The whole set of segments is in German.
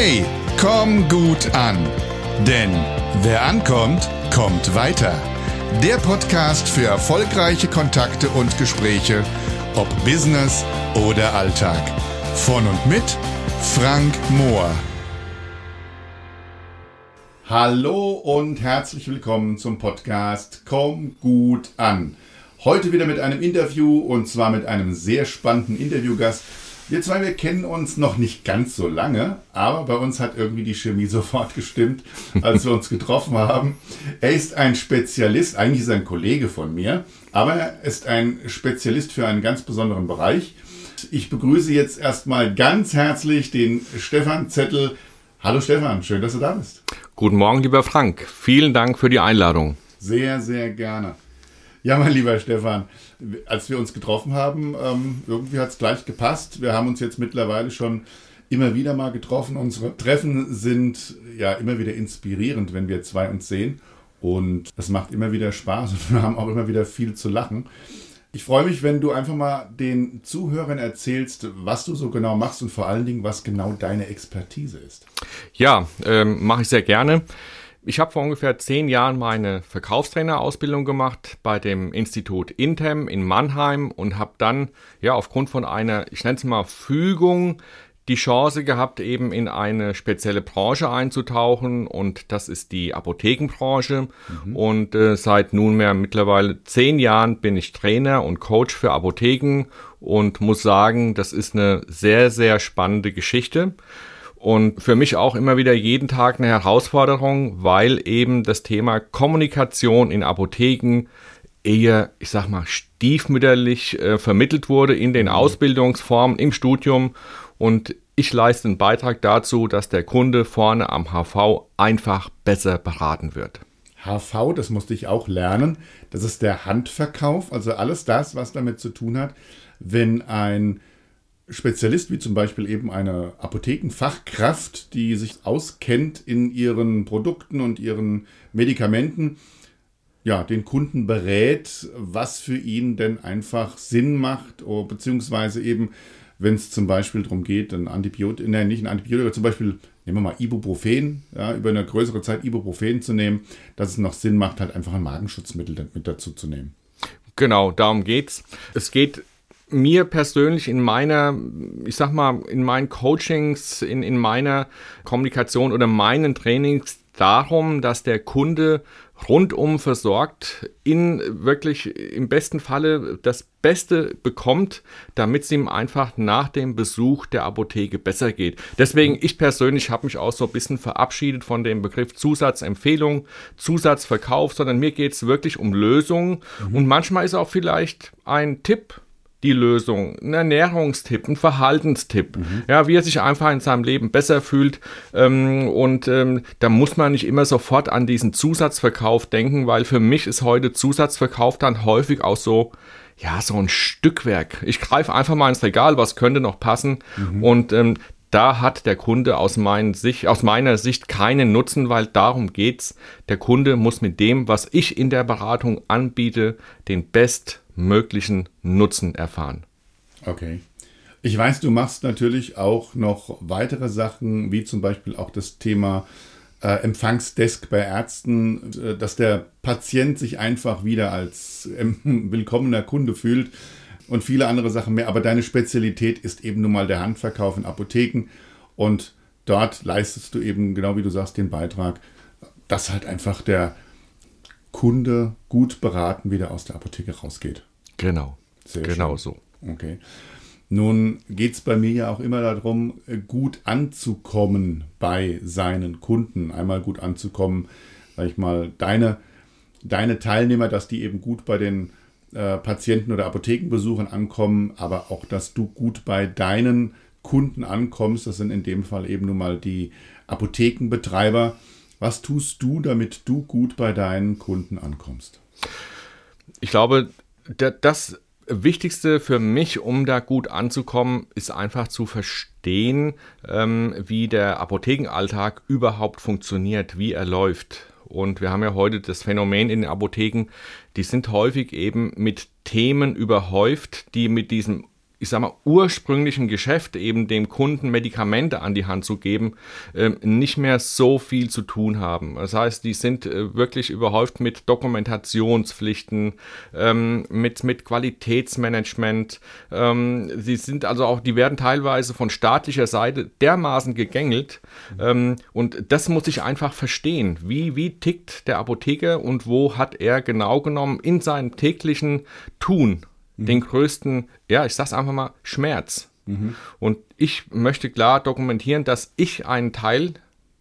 Hey, komm gut an. Denn wer ankommt, kommt weiter. Der Podcast für erfolgreiche Kontakte und Gespräche, ob Business oder Alltag. Von und mit Frank Mohr. Hallo und herzlich willkommen zum Podcast Komm gut an. Heute wieder mit einem Interview und zwar mit einem sehr spannenden Interviewgast. Wir zwei, wir kennen uns noch nicht ganz so lange, aber bei uns hat irgendwie die Chemie sofort gestimmt, als wir uns getroffen haben. Er ist ein Spezialist, eigentlich ist er ein Kollege von mir, aber er ist ein Spezialist für einen ganz besonderen Bereich. Ich begrüße jetzt erstmal ganz herzlich den Stefan Zettel. Hallo Stefan, schön, dass du da bist. Guten Morgen, lieber Frank. Vielen Dank für die Einladung. Sehr, sehr gerne. Ja, mein lieber Stefan, als wir uns getroffen haben, ähm, irgendwie hat es gleich gepasst. Wir haben uns jetzt mittlerweile schon immer wieder mal getroffen. Unsere Treffen sind ja immer wieder inspirierend, wenn wir zwei uns sehen. Und es macht immer wieder Spaß und wir haben auch immer wieder viel zu lachen. Ich freue mich, wenn du einfach mal den Zuhörern erzählst, was du so genau machst und vor allen Dingen, was genau deine Expertise ist. Ja, ähm, mache ich sehr gerne. Ich habe vor ungefähr zehn Jahren meine Verkaufstrainerausbildung gemacht bei dem Institut Intem in Mannheim und habe dann ja aufgrund von einer, ich nenne es mal Fügung, die Chance gehabt, eben in eine spezielle Branche einzutauchen und das ist die Apothekenbranche. Mhm. Und äh, seit nunmehr mittlerweile zehn Jahren bin ich Trainer und Coach für Apotheken und muss sagen, das ist eine sehr, sehr spannende Geschichte. Und für mich auch immer wieder jeden Tag eine Herausforderung, weil eben das Thema Kommunikation in Apotheken eher, ich sag mal, stiefmütterlich äh, vermittelt wurde in den mhm. Ausbildungsformen, im Studium. Und ich leiste einen Beitrag dazu, dass der Kunde vorne am HV einfach besser beraten wird. HV, das musste ich auch lernen, das ist der Handverkauf, also alles das, was damit zu tun hat, wenn ein Spezialist, wie zum Beispiel eben eine Apothekenfachkraft, die sich auskennt in ihren Produkten und ihren Medikamenten, ja, den Kunden berät, was für ihn denn einfach Sinn macht, oh, beziehungsweise eben, wenn es zum Beispiel darum geht, ein Antibiotikum, nein, nicht ein Antibiotikum, zum Beispiel, nehmen wir mal Ibuprofen, ja, über eine größere Zeit Ibuprofen zu nehmen, dass es noch Sinn macht, halt einfach ein Magenschutzmittel mit dazu zu nehmen. Genau, darum geht's. Es geht mir persönlich in meiner, ich sag mal, in meinen Coachings, in, in meiner Kommunikation oder meinen Trainings darum, dass der Kunde rundum versorgt, in wirklich im besten Falle das Beste bekommt, damit es ihm einfach nach dem Besuch der Apotheke besser geht. Deswegen, ich persönlich habe mich auch so ein bisschen verabschiedet von dem Begriff Zusatzempfehlung, Zusatzverkauf, sondern mir geht es wirklich um Lösungen. Mhm. Und manchmal ist auch vielleicht ein Tipp, die Lösung, ein Ernährungstipp, ein Verhaltenstipp, mhm. ja, wie er sich einfach in seinem Leben besser fühlt. Ähm, und ähm, da muss man nicht immer sofort an diesen Zusatzverkauf denken, weil für mich ist heute Zusatzverkauf dann häufig auch so, ja, so ein Stückwerk. Ich greife einfach mal ins Regal, was könnte noch passen. Mhm. Und ähm, da hat der Kunde aus, Sicht, aus, meiner Sicht keinen Nutzen, weil darum geht's. Der Kunde muss mit dem, was ich in der Beratung anbiete, den best möglichen Nutzen erfahren. Okay. Ich weiß, du machst natürlich auch noch weitere Sachen, wie zum Beispiel auch das Thema äh, Empfangsdesk bei Ärzten, äh, dass der Patient sich einfach wieder als äh, willkommener Kunde fühlt und viele andere Sachen mehr. Aber deine Spezialität ist eben nun mal der Handverkauf in Apotheken und dort leistest du eben, genau wie du sagst, den Beitrag, dass halt einfach der Kunde gut beraten wieder aus der Apotheke rausgeht. Genau. Sehr genau schön. so. Okay. Nun geht es bei mir ja auch immer darum, gut anzukommen bei seinen Kunden. Einmal gut anzukommen, sag ich mal, deine, deine Teilnehmer, dass die eben gut bei den äh, Patienten oder Apothekenbesuchern ankommen, aber auch, dass du gut bei deinen Kunden ankommst. Das sind in dem Fall eben nun mal die Apothekenbetreiber. Was tust du, damit du gut bei deinen Kunden ankommst? Ich glaube, das Wichtigste für mich, um da gut anzukommen, ist einfach zu verstehen, ähm, wie der Apothekenalltag überhaupt funktioniert, wie er läuft. Und wir haben ja heute das Phänomen in den Apotheken, die sind häufig eben mit Themen überhäuft, die mit diesem ich sag mal, ursprünglichen Geschäft, eben dem Kunden Medikamente an die Hand zu geben, äh, nicht mehr so viel zu tun haben. Das heißt, die sind äh, wirklich überhäuft mit Dokumentationspflichten, ähm, mit, mit Qualitätsmanagement. Ähm, sie sind also auch, die werden teilweise von staatlicher Seite dermaßen gegängelt. Ähm, und das muss ich einfach verstehen. Wie, wie tickt der Apotheker und wo hat er genau genommen in seinem täglichen Tun mhm. den größten, ja, ich sag's einfach mal, Schmerz. Mhm. Und ich möchte klar dokumentieren, dass ich einen Teil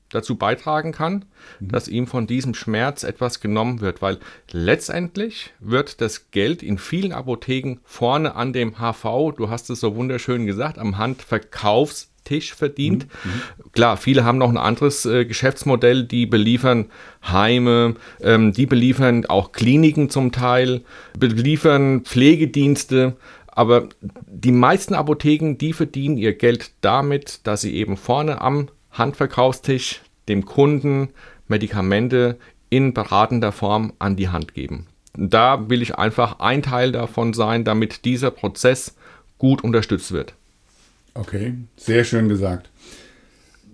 dazu beitragen kann, mhm. dass ihm von diesem Schmerz etwas genommen wird, weil letztendlich wird das Geld in vielen Apotheken vorne an dem HV, du hast es so wunderschön gesagt, am Handverkaufs Tisch verdient. Mhm. mhm. Klar, viele haben noch ein anderes äh, Geschäftsmodell, die beliefern Heime, ähm, die beliefern auch Kliniken zum Teil, beliefern Pflegedienste. Aber die meisten Apotheken, die verdienen ihr Geld damit, dass sie eben vorne am Handverkaufstisch dem Kunden Medikamente in beratender Form an die Hand geben. Da will ich einfach ein Teil davon sein, damit dieser Prozess gut unterstützt wird. Okay, sehr schön gesagt.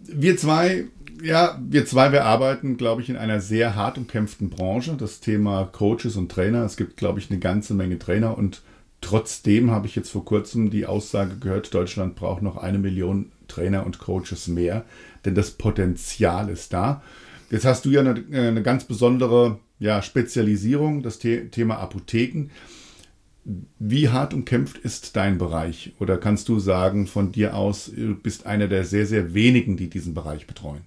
Wir zwei, ja, wir zwei, wir arbeiten, glaube ich, in einer sehr hart umkämpften Branche. Das Thema Coaches und Trainer. Es gibt, glaube ich, eine ganze Menge Trainer und trotzdem habe ich jetzt vor kurzem die Aussage gehört, Deutschland braucht noch eine Million Trainer und Coaches mehr, denn das Potenzial ist da. Jetzt hast du ja eine, eine ganz besondere ja, Spezialisierung, das The Thema Apotheken. Wie hart umkämpft ist dein Bereich? Oder kannst du sagen von dir aus, du bist einer der sehr, sehr wenigen, die diesen Bereich betreuen?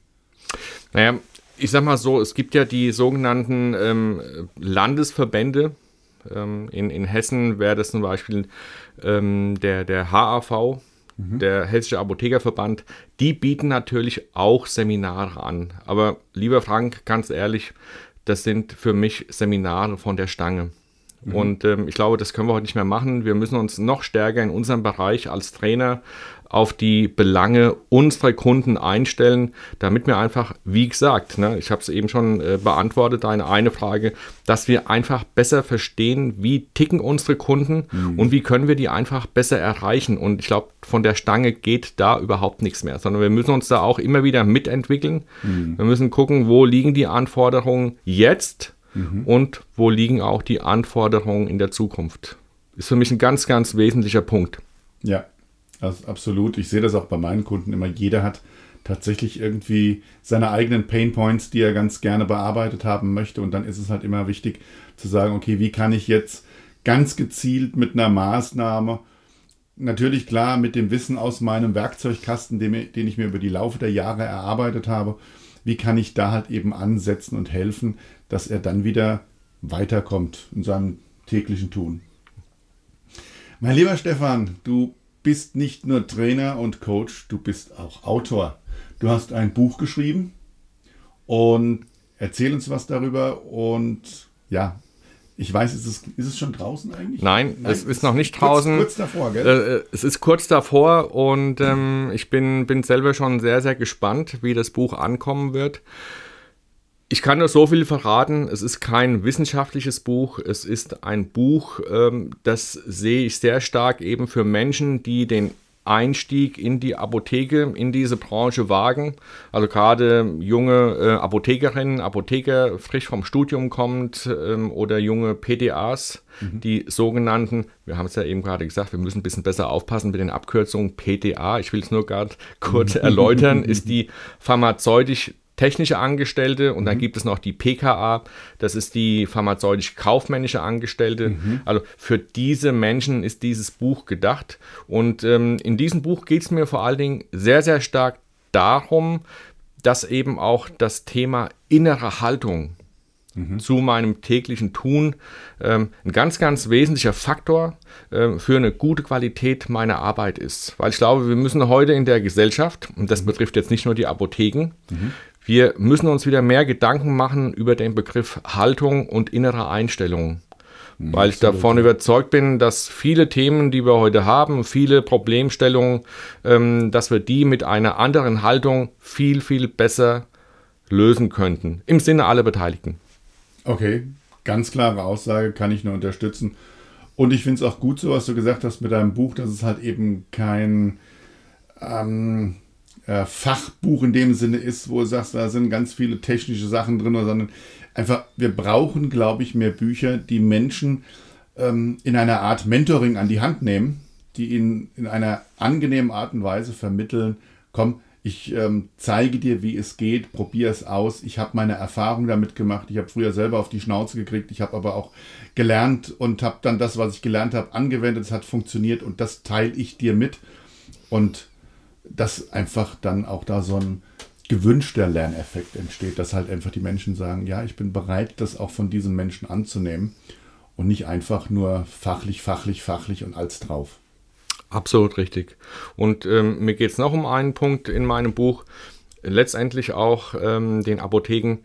Naja, ich sag mal so, es gibt ja die sogenannten ähm, Landesverbände. Ähm, in, in Hessen wäre das zum Beispiel ähm, der, der HAV, mhm. der Hessische Apothekerverband. Die bieten natürlich auch Seminare an. Aber lieber Frank, ganz ehrlich, das sind für mich Seminare von der Stange. Mhm. Und ähm, ich glaube, das können wir heute nicht mehr machen. Wir müssen uns noch stärker in unserem Bereich als Trainer auf die Belange unserer Kunden einstellen, damit wir einfach, wie gesagt, ne, ich habe es eben schon äh, beantwortet, deine eine Frage, dass wir einfach besser verstehen, wie ticken unsere Kunden mhm. und wie können wir die einfach besser erreichen. Und ich glaube, von der Stange geht da überhaupt nichts mehr, sondern wir müssen uns da auch immer wieder mitentwickeln. Mhm. Wir müssen gucken, wo liegen die Anforderungen jetzt mhm. und wo liegen auch die Anforderungen in der Zukunft. Ist für mich ein ganz, ganz wesentlicher Punkt. Ja, also absolut. Ich sehe das auch bei meinen Kunden immer. Jeder hat tatsächlich irgendwie seine eigenen Pain Points, die er ganz gerne bearbeitet haben möchte. Und dann ist es halt immer wichtig zu sagen, okay, wie kann ich jetzt ganz gezielt mit einer Maßnahme, natürlich klar mit dem Wissen aus meinem Werkzeugkasten, den, den ich mir über die Laufe der Jahre erarbeitet habe, wie kann ich da halt eben ansetzen und helfen, dass er dann wieder weiterkommt in seinem täglichen Tun. Mein lieber Stefan, du bist nicht nur Trainer und Coach, du bist auch Autor. Du hast ein Buch geschrieben und erzähl uns was darüber und ja, ich weiß, ist es, ist es schon draußen eigentlich? Nein, Nein es ist noch nicht draußen. Kurz, kurz davor, gell? Äh, es ist kurz davor und ähm, ich bin, bin selber schon sehr, sehr gespannt, wie das Buch ankommen wird. Ich kann nur so viel verraten. Es ist kein wissenschaftliches Buch. Es ist ein Buch, ähm, das sehe ich sehr stark eben für Menschen, die den Einstieg in die Apotheke, in diese Branche wagen. Also gerade junge äh, Apothekerinnen, Apotheker frisch vom Studium kommt ähm, oder junge PDAs, mhm. die sogenannten, wir haben es ja eben gerade gesagt, wir müssen ein bisschen besser aufpassen mit den Abkürzungen PTA. Ich will es nur gerade kurz erläutern, ist die pharmazeutisch technische Angestellte und dann mhm. gibt es noch die PKA, das ist die pharmazeutisch-kaufmännische Angestellte. Mhm. Also für diese Menschen ist dieses Buch gedacht und ähm, in diesem Buch geht es mir vor allen Dingen sehr, sehr stark darum, dass eben auch das Thema innere Haltung mhm. zu meinem täglichen Tun ähm, ein ganz, ganz wesentlicher Faktor äh, für eine gute Qualität meiner Arbeit ist. Weil ich glaube, wir müssen heute in der Gesellschaft, und das mhm. betrifft jetzt nicht nur die Apotheken, mhm. Wir müssen uns wieder mehr Gedanken machen über den Begriff Haltung und innere Einstellung. Mhm, weil ich davon überzeugt bin, dass viele Themen, die wir heute haben, viele Problemstellungen, ähm, dass wir die mit einer anderen Haltung viel, viel besser lösen könnten. Im Sinne aller Beteiligten. Okay, ganz klare Aussage kann ich nur unterstützen. Und ich finde es auch gut so, was du gesagt hast mit deinem Buch, dass es halt eben kein ähm, äh, Fachbuch in dem Sinne ist, wo du sagst, da sind ganz viele technische Sachen drin, sondern einfach, wir brauchen, glaube ich, mehr Bücher, die Menschen ähm, in einer Art Mentoring an die Hand nehmen, die ihnen in einer angenehmen Art und Weise vermitteln, komm, ich ähm, zeige dir, wie es geht, probier es aus. Ich habe meine Erfahrung damit gemacht. Ich habe früher selber auf die Schnauze gekriegt. Ich habe aber auch gelernt und habe dann das, was ich gelernt habe, angewendet. Es hat funktioniert und das teile ich dir mit. Und dass einfach dann auch da so ein gewünschter Lerneffekt entsteht, dass halt einfach die Menschen sagen, ja, ich bin bereit, das auch von diesen Menschen anzunehmen und nicht einfach nur fachlich, fachlich, fachlich und als drauf. Absolut richtig. Und ähm, mir geht es noch um einen Punkt in meinem Buch, letztendlich auch ähm, den Apotheken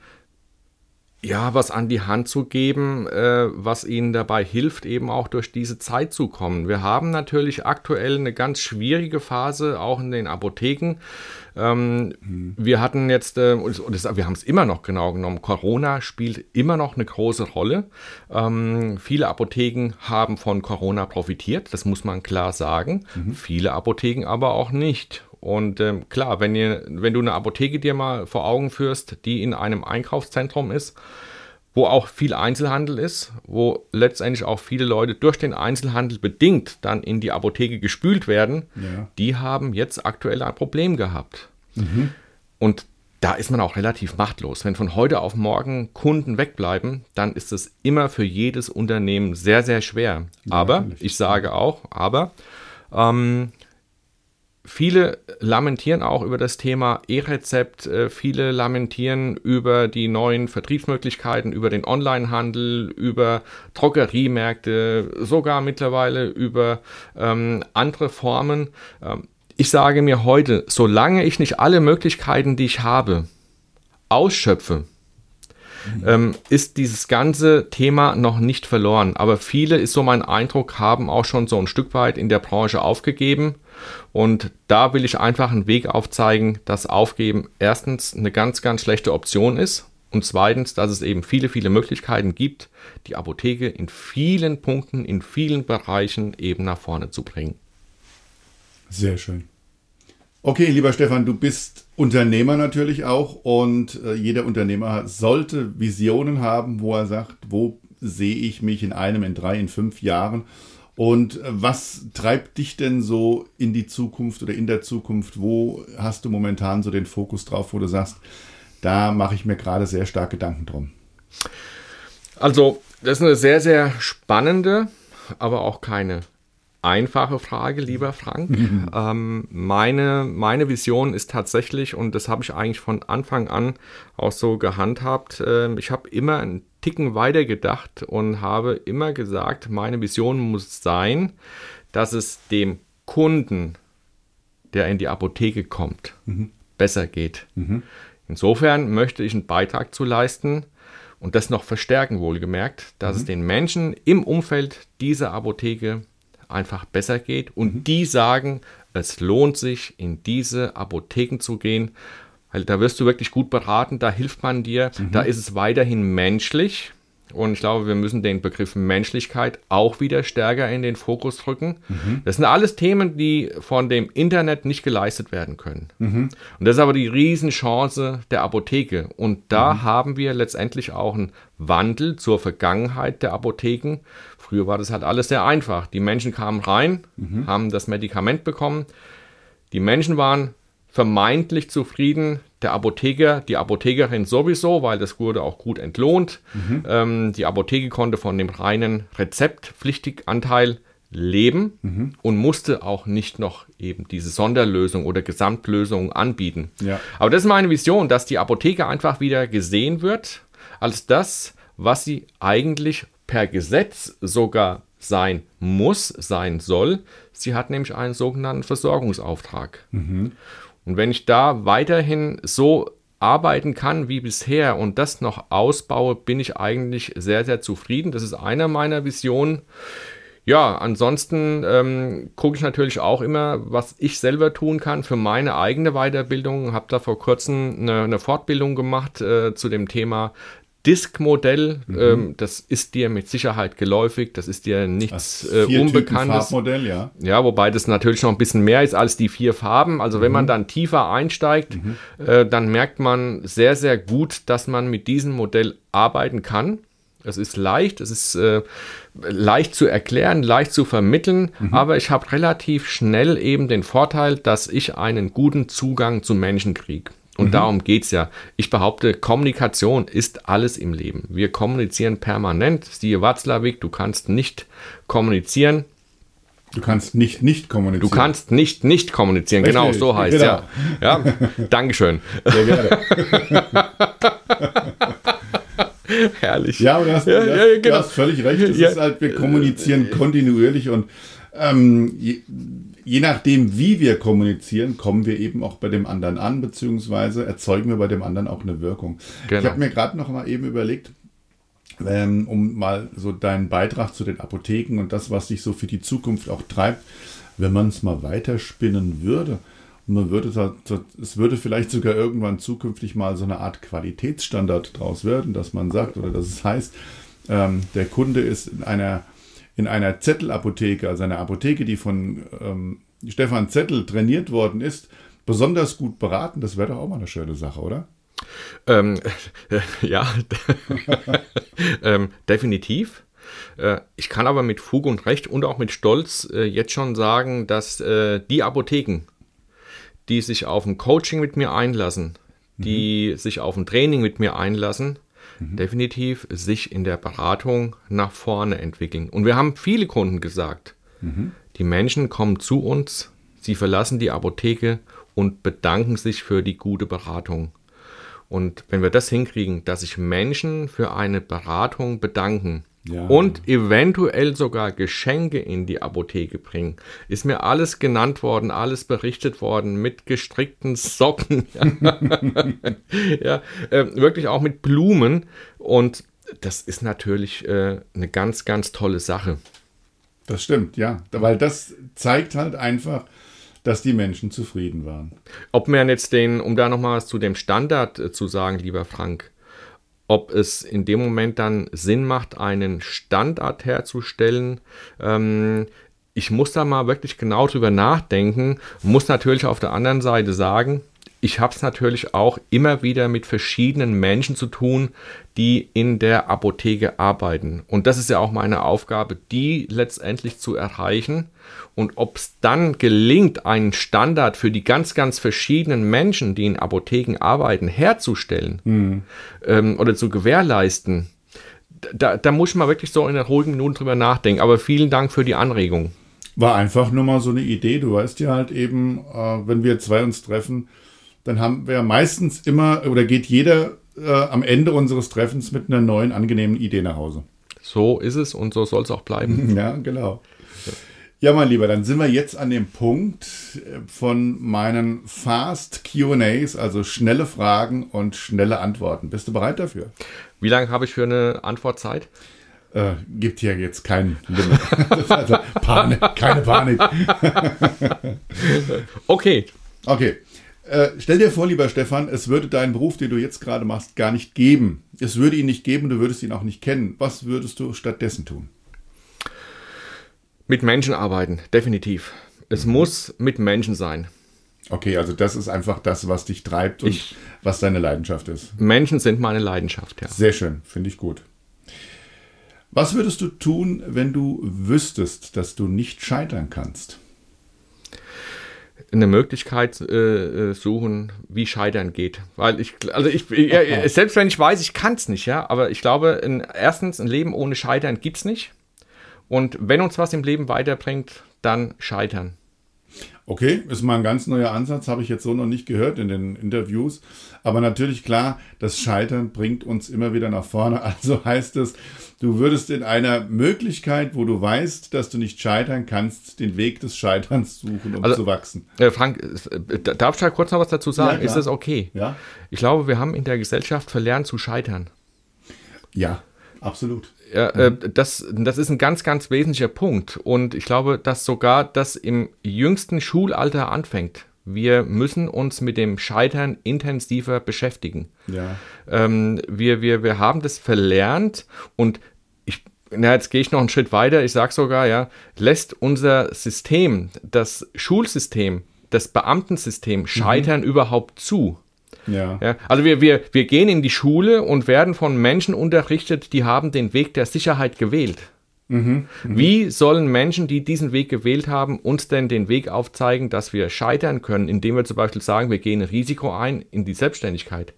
ja, was an die Hand zu geben, äh, was ihnen dabei hilft, eben auch durch diese Zeit zu kommen. Wir haben natürlich aktuell eine ganz schwierige Phase, auch in den Apotheken. Ähm, mhm. Wir hatten jetzt, äh, das, wir haben es immer noch genau genommen, Corona spielt immer noch eine große Rolle. Ähm, viele Apotheken haben von Corona profitiert, das muss man klar sagen. Mhm. Viele Apotheken aber auch nicht. Und ähm, klar, wenn, ihr, wenn du eine Apotheke dir mal vor Augen führst, die in einem Einkaufszentrum ist, wo auch viel Einzelhandel ist, wo letztendlich auch viele Leute durch den Einzelhandel bedingt dann in die Apotheke gespült werden, ja. die haben jetzt aktuell ein Problem gehabt. Mhm. Und da ist man auch relativ machtlos. Wenn von heute auf morgen Kunden wegbleiben, dann ist es immer für jedes Unternehmen sehr, sehr schwer. Ja, aber natürlich. ich sage auch, aber ähm, Viele lamentieren auch über das Thema E-Rezept, äh, viele lamentieren über die neuen Vertriebsmöglichkeiten, über den Onlinehandel, über Drogeriemärkte, sogar mittlerweile über ähm, andere Formen. Ähm, ich sage mir heute, solange ich nicht alle Möglichkeiten, die ich habe, ausschöpfe, ähm, ist dieses ganze Thema noch nicht verloren. Aber viele, ist so mein Eindruck, haben auch schon so ein Stück weit in der Branche aufgegeben. Und da will ich einfach einen Weg aufzeigen, dass Aufgeben erstens eine ganz, ganz schlechte Option ist. Und zweitens, dass es eben viele, viele Möglichkeiten gibt, die Apotheke in vielen Punkten, in vielen Bereichen eben nach vorne zu bringen. Sehr schön. Okay, lieber Stefan, du bist Unternehmer natürlich auch und äh, jeder Unternehmer sollte Visionen haben, wo er sagt, wo sehe ich mich in einem, in drei, in fünf Jahren und äh, was treibt dich denn so in die Zukunft oder in der Zukunft? Wo hast du momentan so den Fokus drauf, wo du sagst, da mache ich mir gerade sehr stark Gedanken drum? Also, das ist eine sehr, sehr spannende, aber auch keine einfache Frage, lieber Frank. Mhm. Ähm, meine, meine Vision ist tatsächlich, und das habe ich eigentlich von Anfang an auch so gehandhabt, äh, ich habe immer einen Ticken weiter gedacht und habe immer gesagt, meine Vision muss sein, dass es dem Kunden, der in die Apotheke kommt, mhm. besser geht. Mhm. Insofern möchte ich einen Beitrag zu leisten, und das noch verstärken, wohlgemerkt, dass mhm. es den Menschen im Umfeld dieser Apotheke einfach besser geht und mhm. die sagen, es lohnt sich, in diese Apotheken zu gehen, weil da wirst du wirklich gut beraten, da hilft man dir, mhm. da ist es weiterhin menschlich. Und ich glaube, wir müssen den Begriff Menschlichkeit auch wieder stärker in den Fokus drücken. Mhm. Das sind alles Themen, die von dem Internet nicht geleistet werden können. Mhm. Und das ist aber die Riesenchance der Apotheke. Und da mhm. haben wir letztendlich auch einen Wandel zur Vergangenheit der Apotheken. Früher war das halt alles sehr einfach. Die Menschen kamen rein, mhm. haben das Medikament bekommen. Die Menschen waren vermeintlich zufrieden. Der Apotheker, die Apothekerin sowieso, weil das wurde auch gut entlohnt. Mhm. Ähm, die Apotheke konnte von dem reinen Rezeptpflichtiganteil leben mhm. und musste auch nicht noch eben diese Sonderlösung oder Gesamtlösung anbieten. Ja. Aber das ist meine Vision, dass die Apotheke einfach wieder gesehen wird als das, was sie eigentlich per Gesetz sogar sein muss, sein soll. Sie hat nämlich einen sogenannten Versorgungsauftrag. Mhm. Und wenn ich da weiterhin so arbeiten kann wie bisher und das noch ausbaue, bin ich eigentlich sehr, sehr zufrieden. Das ist eine meiner Visionen. Ja, ansonsten ähm, gucke ich natürlich auch immer, was ich selber tun kann für meine eigene Weiterbildung. Habe da vor kurzem eine, eine Fortbildung gemacht äh, zu dem Thema Disk-Modell, mhm. ähm, das ist dir mit Sicherheit geläufig, das ist dir nichts äh, Unbekanntes. Farbmodell, ja. ja, wobei das natürlich noch ein bisschen mehr ist als die vier Farben. Also wenn man mhm. dann tiefer einsteigt, mhm. äh, dann merkt man sehr, sehr gut, dass man mit diesem Modell arbeiten kann. Es ist leicht, es ist äh, leicht zu erklären, leicht zu vermitteln, mhm. aber ich habe relativ schnell eben den Vorteil, dass ich einen guten Zugang zu Menschen kriege. Und mhm. darum geht es ja. Ich behaupte, Kommunikation ist alles im Leben. Wir kommunizieren permanent. Siehe Watzlawick, du kannst nicht kommunizieren. Du kannst nicht nicht kommunizieren. Du kannst nicht nicht kommunizieren, Richtig, genau, so heißt genau. ja. ja. Dankeschön. Sehr gerne. Herrlich. Ja, aber du hast, ja, ja, genau. du hast völlig recht. Es ist halt, wir kommunizieren kontinuierlich und ähm, je, nachdem, wie wir kommunizieren, kommen wir eben auch bei dem anderen an, beziehungsweise erzeugen wir bei dem anderen auch eine Wirkung. Genau. Ich habe mir gerade noch mal eben überlegt, ähm, um mal so deinen Beitrag zu den Apotheken und das, was dich so für die Zukunft auch treibt, wenn man es mal weiterspinnen würde. Und man würde, es würde vielleicht sogar irgendwann zukünftig mal so eine Art Qualitätsstandard draus werden, dass man sagt, oder dass es heißt, ähm, der Kunde ist in einer in einer Zettelapotheke, also einer Apotheke, die von ähm, Stefan Zettel trainiert worden ist, besonders gut beraten. Das wäre doch auch mal eine schöne Sache, oder? Ähm, äh, ja, ähm, definitiv. Äh, ich kann aber mit Fug und Recht und auch mit Stolz äh, jetzt schon sagen, dass äh, die Apotheken, die sich auf ein Coaching mit mir einlassen, die mhm. sich auf ein Training mit mir einlassen, mhm. definitiv sich in der Beratung nach vorne entwickeln. Und wir haben viele Kunden gesagt, mhm. die Menschen kommen zu uns, sie verlassen die Apotheke und bedanken sich für die gute Beratung. Und wenn wir das hinkriegen, dass sich Menschen für eine Beratung bedanken, ja. und eventuell sogar Geschenke in die Apotheke bringen. Ist mir alles genannt worden, alles berichtet worden mit gestrickten Socken. ja, äh, wirklich auch mit Blumen. Und das ist natürlich äh, eine ganz, ganz tolle Sache. Das stimmt, ja. Weil das zeigt halt einfach, dass die Menschen zufrieden waren. Ob man jetzt den, um da nochmal was zu dem Standard äh, zu sagen, lieber Frank, ob es in dem Moment dann Sinn macht, einen Standard herzustellen. Ähm, ich muss da mal wirklich genau drüber nachdenken, muss natürlich auf der anderen Seite sagen, ich habe es natürlich auch immer wieder mit verschiedenen Menschen zu tun, die in der Apotheke arbeiten. Und das ist ja auch meine Aufgabe, die letztendlich zu erreichen. Und ob es dann gelingt, einen Standard für die ganz, ganz verschiedenen Menschen, die in Apotheken arbeiten, herzustellen mhm. ähm, oder zu gewährleisten, da, da muss man wirklich so in einer ruhigen Minute drüber nachdenken. Aber vielen Dank für die Anregung. War einfach nur mal so eine Idee. Du weißt ja halt eben, äh, wenn wir zwei uns treffen, dann haben wir meistens immer oder geht jeder äh, am Ende unseres Treffens mit einer neuen, angenehmen Idee nach Hause. So ist es und so soll es auch bleiben. Ja, genau. Ja, mein Lieber, dann sind wir jetzt an dem Punkt äh, von meinen Fast QAs, also schnelle Fragen und schnelle Antworten. Bist du bereit dafür? Wie lange habe ich für eine Antwortzeit? Äh, gibt hier jetzt kein Limit. also Panik, keine Panik. okay. Okay. Äh, stell dir vor, lieber Stefan, es würde deinen Beruf, den du jetzt gerade machst, gar nicht geben. Es würde ihn nicht geben, du würdest ihn auch nicht kennen. Was würdest du stattdessen tun? Mit Menschen arbeiten, definitiv. Es mhm. muss mit Menschen sein. Okay, also das ist einfach das, was dich treibt und ich, was deine Leidenschaft ist. Menschen sind meine Leidenschaft, ja. Sehr schön, finde ich gut. Was würdest du tun, wenn du wüsstest, dass du nicht scheitern kannst? Eine Möglichkeit äh, äh, suchen, wie Scheitern geht. Weil ich, also ich, ja, selbst wenn ich weiß, ich kann es nicht, ja, aber ich glaube, in, erstens, ein Leben ohne Scheitern gibt es nicht. Und wenn uns was im Leben weiterbringt, dann scheitern. Okay, ist mal ein ganz neuer Ansatz, habe ich jetzt so noch nicht gehört in den Interviews. Aber natürlich klar, das Scheitern bringt uns immer wieder nach vorne. Also heißt es, du würdest in einer Möglichkeit, wo du weißt, dass du nicht scheitern kannst, den Weg des Scheiterns suchen, um also, zu wachsen. Äh, Frank, äh, darf ich da kurz noch was dazu sagen? Ja, ist das okay? Ja. Ich glaube, wir haben in der Gesellschaft verlernt zu scheitern. Ja, absolut. Ja, äh, das, das ist ein ganz, ganz wesentlicher Punkt. Und ich glaube, dass sogar das im jüngsten Schulalter anfängt. Wir müssen uns mit dem Scheitern intensiver beschäftigen. Ja. Ähm, wir, wir, wir haben das verlernt und ich, na, jetzt gehe ich noch einen Schritt weiter. Ich sage sogar, ja, lässt unser System, das Schulsystem, das Beamtensystem scheitern mhm. überhaupt zu? Ja. ja. Also wir, wir, wir gehen in die Schule und werden von Menschen unterrichtet, die haben den Weg der Sicherheit gewählt. Mhm, mh. Wie sollen Menschen, die diesen Weg gewählt haben, uns denn den Weg aufzeigen, dass wir scheitern können, indem wir zum Beispiel sagen, wir gehen ein Risiko ein in die Selbstständigkeit?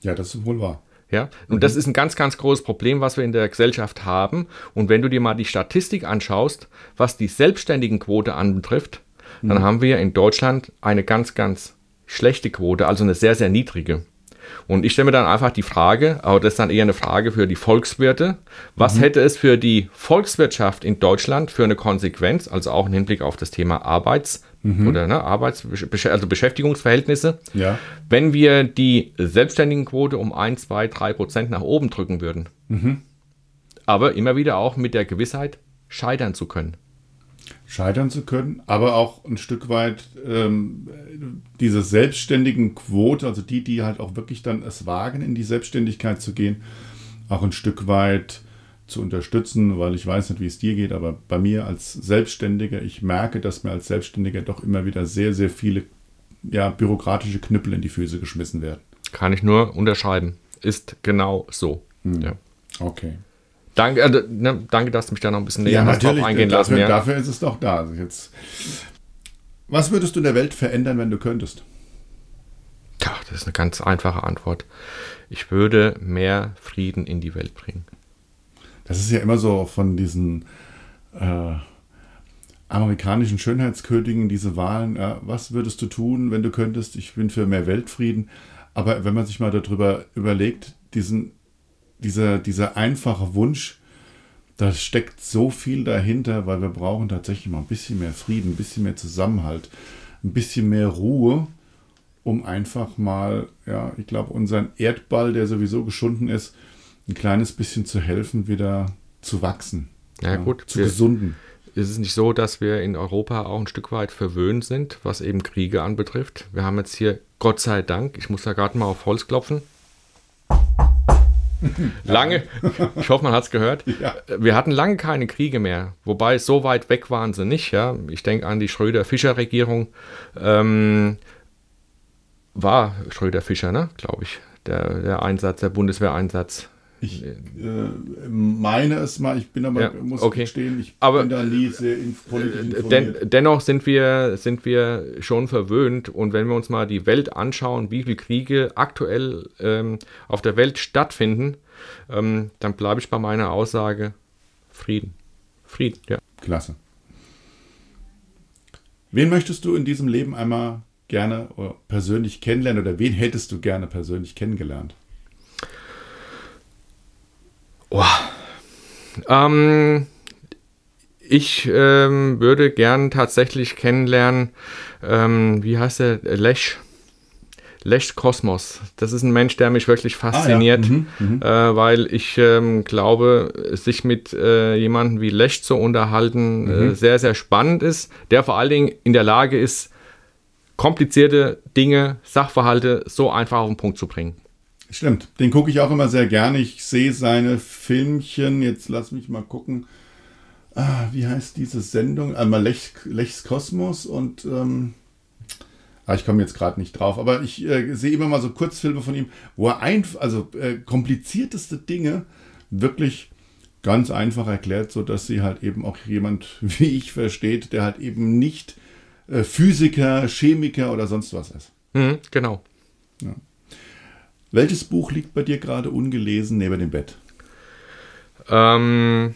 Ja, das ist wohl wahr. Ja, und mhm. das ist ein ganz, ganz großes Problem, was wir in der Gesellschaft haben. Und wenn du dir mal die Statistik anschaust, was die Selbstständigenquote anbetrifft, mhm. dann haben wir in Deutschland eine ganz, ganz schlechte Quote, also eine sehr, sehr niedrige. Und ich stelle mir dann einfach die Frage, aber das ist dann eher eine Frage für die Volkswirte, was mhm. hätte es für die Volkswirtschaft in Deutschland für eine Konsequenz, also auch im Hinblick auf das Thema Arbeits- mhm. oder ne, Arbeits-, also Beschäftigungsverhältnisse, ja. wenn wir die Selbstständigenquote um 1, 2, 3 Prozent nach oben drücken würden. Mhm. Aber immer wieder auch mit der Gewissheit, scheitern zu können scheitern zu können, aber auch ein Stück weit ähm, diese selbstständigen Quote, also die, die halt auch wirklich dann es wagen, in die Selbstständigkeit zu gehen, auch ein Stück weit zu unterstützen, weil ich weiß nicht, wie es dir geht, aber bei mir als Selbstständiger, ich merke, dass mir als Selbstständiger doch immer wieder sehr, sehr viele ja, bürokratische Knüppel in die Füße geschmissen werden. Kann ich nur unterschreiben. Ist genau so. Hm. Ja. Okay. Danke, äh, ne, danke, dass du mich da noch ein bisschen näher ja, drauf eingehen dafür, lassen. Ja. Dafür ist es doch da. Also jetzt, was würdest du in der Welt verändern, wenn du könntest? Tja, das ist eine ganz einfache Antwort. Ich würde mehr Frieden in die Welt bringen. Das ist ja immer so von diesen äh, amerikanischen Schönheitskönigen, diese Wahlen. Ja, was würdest du tun, wenn du könntest? Ich bin für mehr Weltfrieden. Aber wenn man sich mal darüber überlegt, diesen dieser, dieser einfache Wunsch, da steckt so viel dahinter, weil wir brauchen tatsächlich mal ein bisschen mehr Frieden, ein bisschen mehr Zusammenhalt, ein bisschen mehr Ruhe, um einfach mal, ja, ich glaube, unseren Erdball, der sowieso geschunden ist, ein kleines bisschen zu helfen, wieder zu wachsen. Ja, ja gut. Zu wir, gesunden. Ist es nicht so, dass wir in Europa auch ein Stück weit verwöhnt sind, was eben Kriege anbetrifft? Wir haben jetzt hier, Gott sei Dank, ich muss da gerade mal auf Holz klopfen, lange, ich hoffe, man hat es gehört. Ja. Wir hatten lange keine Kriege mehr, wobei so weit weg waren sie nicht. Ja. Ich denke an die Schröder-Fischer-Regierung. Ähm, war Schröder-Fischer, ne? glaube ich, der, der Einsatz, der Bundeswehreinsatz. Ich äh, meine es mal, ich bin aber, ja, muss okay. gestehen, ich aber, bin da nie sehr politisch äh, informiert. Den, dennoch sind wir, sind wir schon verwöhnt und wenn wir uns mal die Welt anschauen, wie viele Kriege aktuell ähm, auf der Welt stattfinden, ähm, dann bleibe ich bei meiner Aussage Frieden. Frieden, ja. Klasse. Wen möchtest du in diesem Leben einmal gerne persönlich kennenlernen oder wen hättest du gerne persönlich kennengelernt? Oh. Ähm, ich ähm, würde gern tatsächlich kennenlernen, ähm, wie heißt der, Lesch. Lesch Kosmos. Das ist ein Mensch, der mich wirklich fasziniert, ah, ja. mhm, mhm. äh, weil ich ähm, glaube, sich mit äh, jemandem wie Lesch zu unterhalten äh, mhm. äh, sehr, sehr spannend ist, der vor allen Dingen in der Lage ist, komplizierte Dinge, Sachverhalte so einfach auf den Punkt zu bringen. Stimmt, den gucke ich auch immer sehr gerne. Ich sehe seine Filmchen, jetzt lass mich mal gucken. Ah, wie heißt diese Sendung? Einmal Lech, Lechs Kosmos und ähm, ah, ich komme jetzt gerade nicht drauf, aber ich äh, sehe immer mal so Kurzfilme von ihm, wo er einfach, also äh, komplizierteste Dinge wirklich ganz einfach erklärt, sodass sie halt eben auch jemand wie ich versteht, der halt eben nicht äh, Physiker, Chemiker oder sonst was ist. Mhm, genau. Ja. Welches Buch liegt bei dir gerade ungelesen neben dem Bett? Ähm,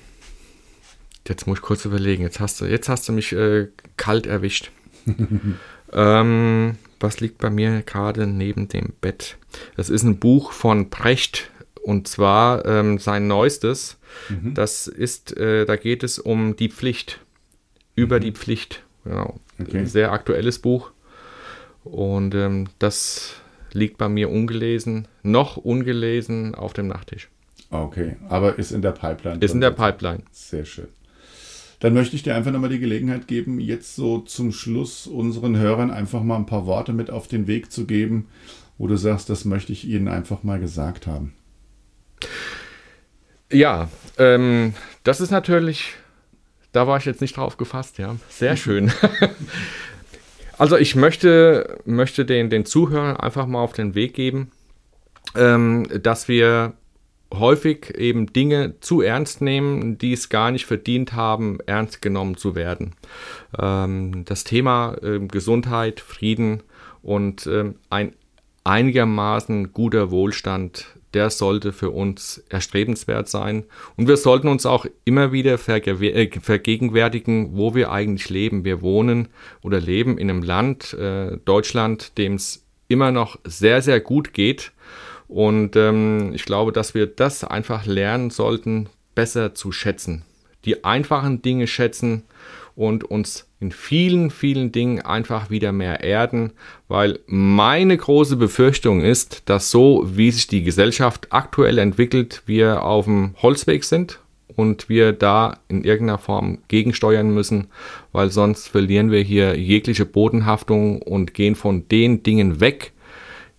jetzt muss ich kurz überlegen. Jetzt hast du, jetzt hast du mich äh, kalt erwischt. ähm, was liegt bei mir gerade neben dem Bett? Das ist ein Buch von Brecht und zwar ähm, sein neuestes. Mhm. Das ist, äh, da geht es um die Pflicht, über mhm. die Pflicht. Genau. Okay. Ein sehr aktuelles Buch. Und ähm, das liegt bei mir ungelesen, noch ungelesen auf dem Nachttisch. Okay, aber ist in der Pipeline. Ist in der Pipeline. Sehr schön. dann möchte ich dir einfach nochmal die Gelegenheit geben, jetzt so zum Schluss unseren Hörern einfach mal ein paar Worte mit auf den Weg zu geben, wo du sagst, das möchte ich ihnen einfach mal gesagt haben. Ja, ähm, das ist natürlich, da war ich jetzt nicht drauf gefasst, ja. Sehr schön. also ich möchte, möchte den, den Zuhörern einfach mal auf den Weg geben, ähm, dass wir häufig eben Dinge zu ernst nehmen, die es gar nicht verdient haben, ernst genommen zu werden. Ähm, das Thema äh, Gesundheit, Frieden und äh, ein einigermaßen guter Wohlstand, der sollte für uns erstrebenswert sein. Und wir sollten uns auch immer wieder äh, vergegenwärtigen, wo wir eigentlich leben. Wir wohnen oder leben in einem Land, äh, Deutschland, dem es immer noch sehr, sehr gut geht und ähm, ich glaube, dass wir das einfach lernen sollten, besser zu schätzen. Die einfachen Dinge schätzen und uns in vielen, vielen Dingen einfach wieder mehr erden, weil meine große Befürchtung ist, dass so wie sich die Gesellschaft aktuell entwickelt, wir auf dem Holzweg sind und wir da in irgendeiner Form gegensteuern müssen, weil sonst verlieren wir hier jegliche Bodenhaftung und gehen von den Dingen weg,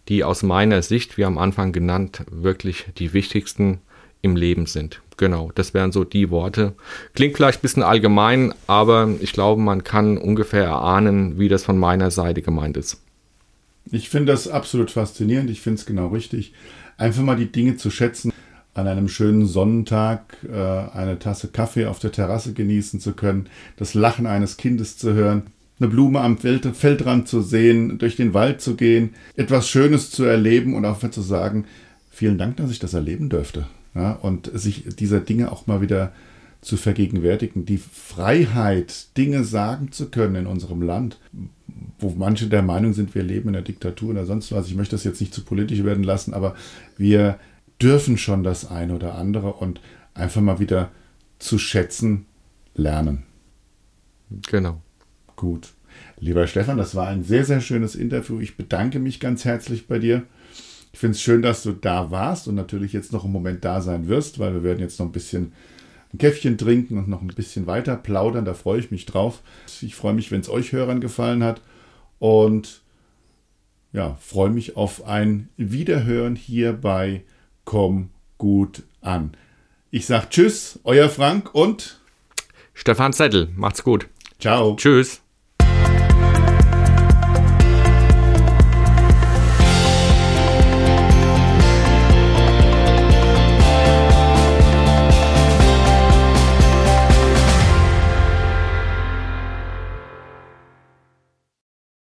die aus meiner Sicht, wie am Anfang genannt, wirklich die wichtigsten im Leben sind. Genau, das wären so die Worte. Klingt vielleicht ein bisschen allgemein, aber ich glaube, man kann ungefähr erahnen, wie das von meiner Seite gemeint ist. Ich finde das absolut faszinierend. Ich finde es genau richtig. Einfach mal die Dinge zu schätzen, an einem schönen Sonnentag äh, eine Tasse Kaffee auf der Terrasse genießen zu können, das Lachen eines Kindes zu hören, eine Blume am Feldrand zu sehen, durch den Wald zu gehen, etwas Schönes zu erleben und auch zu sagen, vielen Dank, dass ich das erleben dürfte. Ja, und sich dieser Dinge auch mal wieder zu vergegenwärtigen. Die Freiheit, Dinge sagen zu können in unserem Land, wo manche der Meinung sind, wir leben in der Diktatur oder sonst was. Ich möchte das jetzt nicht zu politisch werden lassen, aber wir dürfen schon das eine oder andere und einfach mal wieder zu schätzen lernen. Genau. Gut. Lieber Stefan, das war ein sehr, sehr schönes Interview. Ich bedanke mich ganz herzlich bei dir. Ich finde es schön, dass du da warst und natürlich jetzt noch einen Moment da sein wirst, weil wir werden jetzt noch ein bisschen ein Käffchen trinken und noch ein bisschen weiter plaudern. Da freue ich mich drauf. Ich freue mich, wenn es euch Hörern gefallen hat und ja, freue mich auf ein Wiederhören hier bei Komm gut an. Ich sage Tschüss, euer Frank und Stefan Zettel. Macht's gut. Ciao. Tschüss.